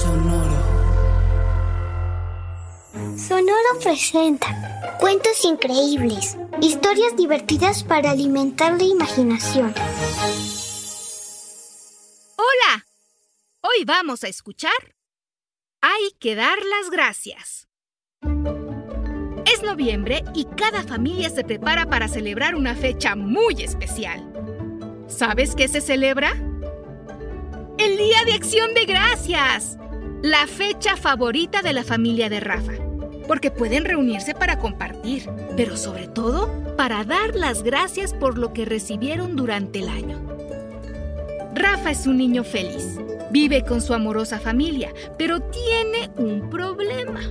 Sonoro. Sonoro presenta cuentos increíbles, historias divertidas para alimentar la imaginación. Hola, hoy vamos a escuchar Hay que dar las gracias. Es noviembre y cada familia se prepara para celebrar una fecha muy especial. ¿Sabes qué se celebra? El Día de Acción de Gracias, la fecha favorita de la familia de Rafa, porque pueden reunirse para compartir, pero sobre todo para dar las gracias por lo que recibieron durante el año. Rafa es un niño feliz, vive con su amorosa familia, pero tiene un problema.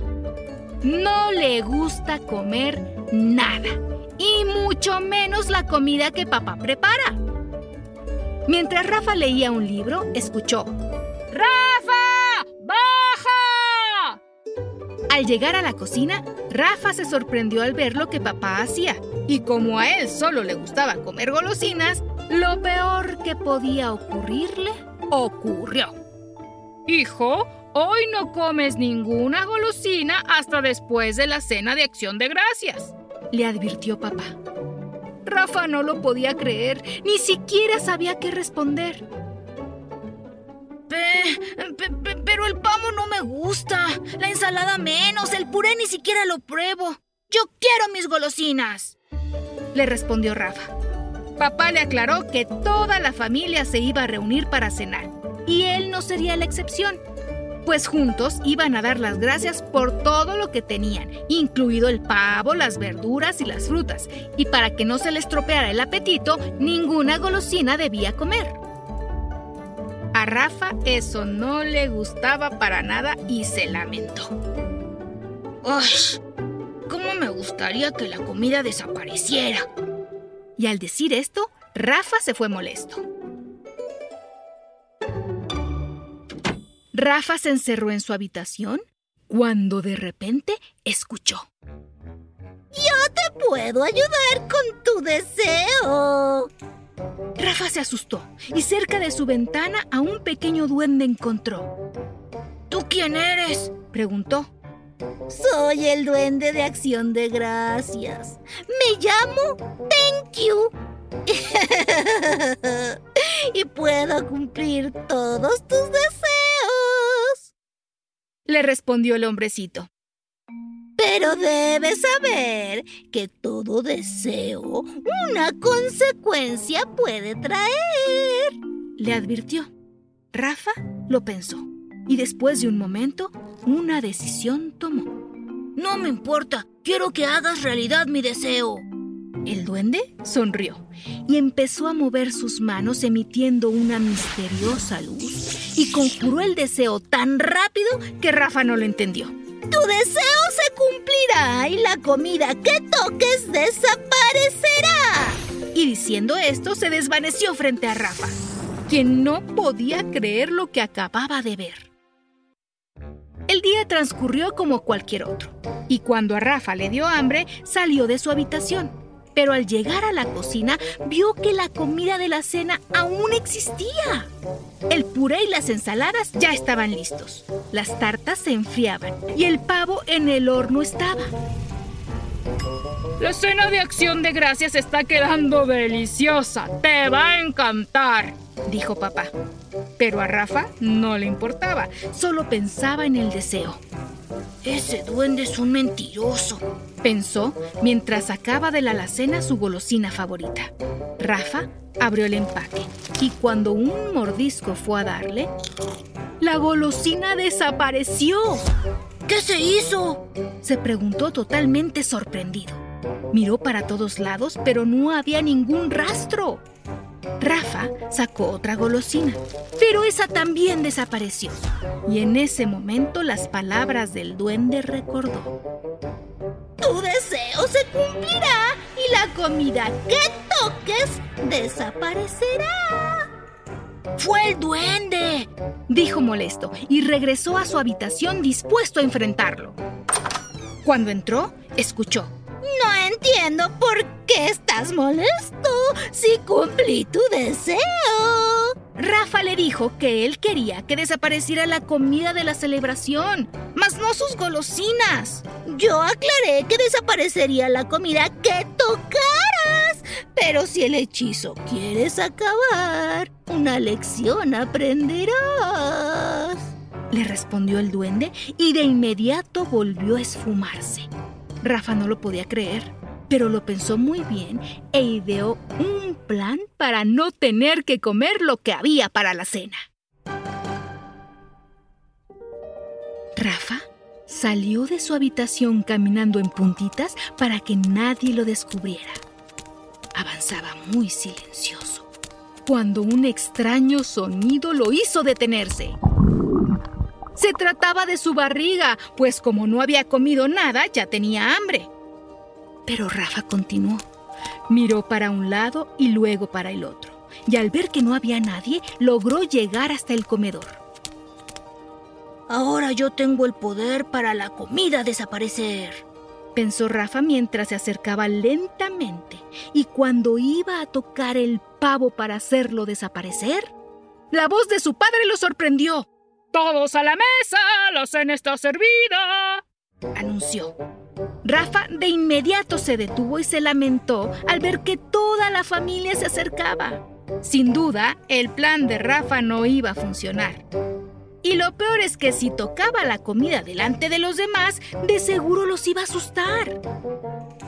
No le gusta comer nada, y mucho menos la comida que papá prepara. Mientras Rafa leía un libro, escuchó, ¡Rafa! ¡Baja! Al llegar a la cocina, Rafa se sorprendió al ver lo que papá hacía. Y como a él solo le gustaba comer golosinas, lo peor que podía ocurrirle ocurrió. Hijo, hoy no comes ninguna golosina hasta después de la cena de acción de gracias, le advirtió papá. Rafa no lo podía creer, ni siquiera sabía qué responder. Pero el pavo no me gusta, la ensalada menos, el puré ni siquiera lo pruebo. Yo quiero mis golosinas, le respondió Rafa. Papá le aclaró que toda la familia se iba a reunir para cenar, y él no sería la excepción pues juntos iban a dar las gracias por todo lo que tenían, incluido el pavo, las verduras y las frutas, y para que no se les tropeara el apetito, ninguna golosina debía comer. Rafa eso no le gustaba para nada y se lamentó. ¡Uy! ¿Cómo me gustaría que la comida desapareciera? Y al decir esto, Rafa se fue molesto. Rafa se encerró en su habitación cuando de repente escuchó. Yo te puedo ayudar con tu deseo. Rafa se asustó y cerca de su ventana a un pequeño duende encontró. ¿Tú quién eres? preguntó. Soy el duende de acción de gracias. Me llamo Thank You. y puedo cumplir todos tus deseos le respondió el hombrecito. Pero debes saber que todo deseo una consecuencia puede traer, le advirtió. Rafa lo pensó y después de un momento una decisión tomó. No me importa, quiero que hagas realidad mi deseo. El duende sonrió y empezó a mover sus manos emitiendo una misteriosa luz y conjuró el deseo tan rápido que Rafa no lo entendió. Tu deseo se cumplirá y la comida que toques desaparecerá. Y diciendo esto se desvaneció frente a Rafa, quien no podía creer lo que acababa de ver. El día transcurrió como cualquier otro, y cuando a Rafa le dio hambre, salió de su habitación pero al llegar a la cocina vio que la comida de la cena aún existía. El puré y las ensaladas ya estaban listos. Las tartas se enfriaban y el pavo en el horno estaba. La cena de acción de gracias está quedando deliciosa. Te va a encantar, dijo papá. Pero a Rafa no le importaba, solo pensaba en el deseo. Ese duende es un mentiroso, pensó mientras sacaba de la alacena su golosina favorita. Rafa abrió el empaque y cuando un mordisco fue a darle, la golosina desapareció. ¿Qué se hizo? Se preguntó totalmente sorprendido. Miró para todos lados, pero no había ningún rastro. Rafa sacó otra golosina, pero esa también desapareció. Y en ese momento las palabras del duende recordó. Tu deseo se cumplirá y la comida que toques desaparecerá. ¡Fue el duende! dijo molesto y regresó a su habitación dispuesto a enfrentarlo. Cuando entró, escuchó. No entiendo por qué estás molesto si cumplí tu deseo. Rafa le dijo que él quería que desapareciera la comida de la celebración, mas no sus golosinas. Yo aclaré que desaparecería la comida que tocaras, pero si el hechizo quieres acabar, una lección aprenderás. Le respondió el duende y de inmediato volvió a esfumarse. Rafa no lo podía creer, pero lo pensó muy bien e ideó un plan para no tener que comer lo que había para la cena. Rafa salió de su habitación caminando en puntitas para que nadie lo descubriera. Avanzaba muy silencioso cuando un extraño sonido lo hizo detenerse. Se trataba de su barriga, pues como no había comido nada, ya tenía hambre. Pero Rafa continuó. Miró para un lado y luego para el otro, y al ver que no había nadie, logró llegar hasta el comedor. Ahora yo tengo el poder para la comida desaparecer, pensó Rafa mientras se acercaba lentamente, y cuando iba a tocar el pavo para hacerlo desaparecer, la voz de su padre lo sorprendió. Todos a la mesa, la cena está servida, anunció. Rafa de inmediato se detuvo y se lamentó al ver que toda la familia se acercaba. Sin duda, el plan de Rafa no iba a funcionar. Y lo peor es que si tocaba la comida delante de los demás, de seguro los iba a asustar.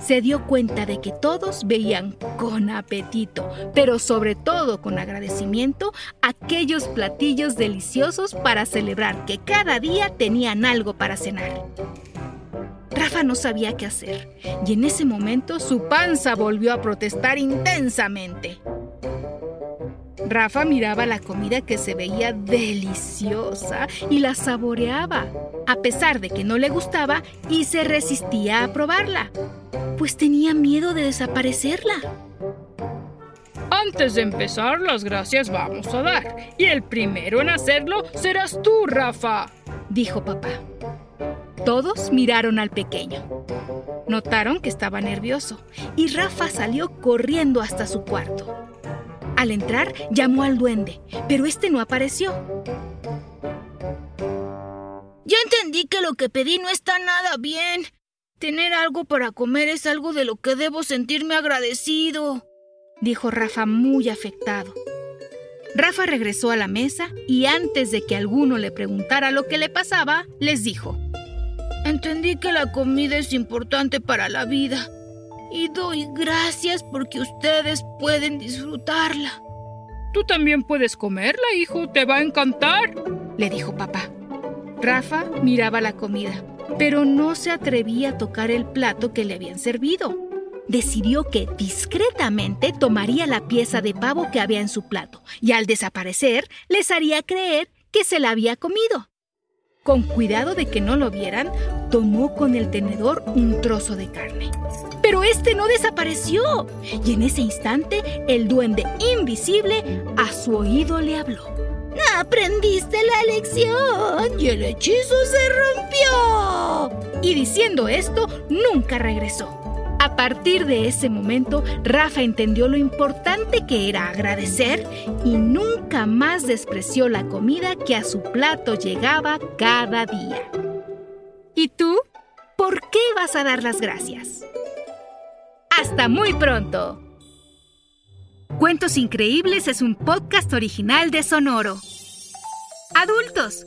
Se dio cuenta de que todos veían con apetito, pero sobre todo con agradecimiento, aquellos platillos deliciosos para celebrar que cada día tenían algo para cenar. Rafa no sabía qué hacer, y en ese momento su panza volvió a protestar intensamente. Rafa miraba la comida que se veía deliciosa y la saboreaba, a pesar de que no le gustaba y se resistía a probarla, pues tenía miedo de desaparecerla. Antes de empezar, las gracias vamos a dar, y el primero en hacerlo serás tú, Rafa, dijo papá. Todos miraron al pequeño. Notaron que estaba nervioso y Rafa salió corriendo hasta su cuarto. Al entrar, llamó al duende, pero este no apareció. Ya entendí que lo que pedí no está nada bien. Tener algo para comer es algo de lo que debo sentirme agradecido, dijo Rafa muy afectado. Rafa regresó a la mesa y antes de que alguno le preguntara lo que le pasaba, les dijo, Entendí que la comida es importante para la vida y doy gracias porque ustedes pueden disfrutarla. Tú también puedes comerla, hijo, te va a encantar, le dijo papá. Rafa miraba la comida, pero no se atrevía a tocar el plato que le habían servido. Decidió que discretamente tomaría la pieza de pavo que había en su plato y al desaparecer les haría creer que se la había comido. Con cuidado de que no lo vieran, tomó con el tenedor un trozo de carne. Pero este no desapareció. Y en ese instante, el duende invisible a su oído le habló. Aprendiste la lección y el hechizo se rompió. Y diciendo esto, nunca regresó. A partir de ese momento, Rafa entendió lo importante que era agradecer y nunca más despreció la comida que a su plato llegaba cada día. ¿Y tú? ¿Por qué vas a dar las gracias? Hasta muy pronto. Cuentos Increíbles es un podcast original de Sonoro. Adultos,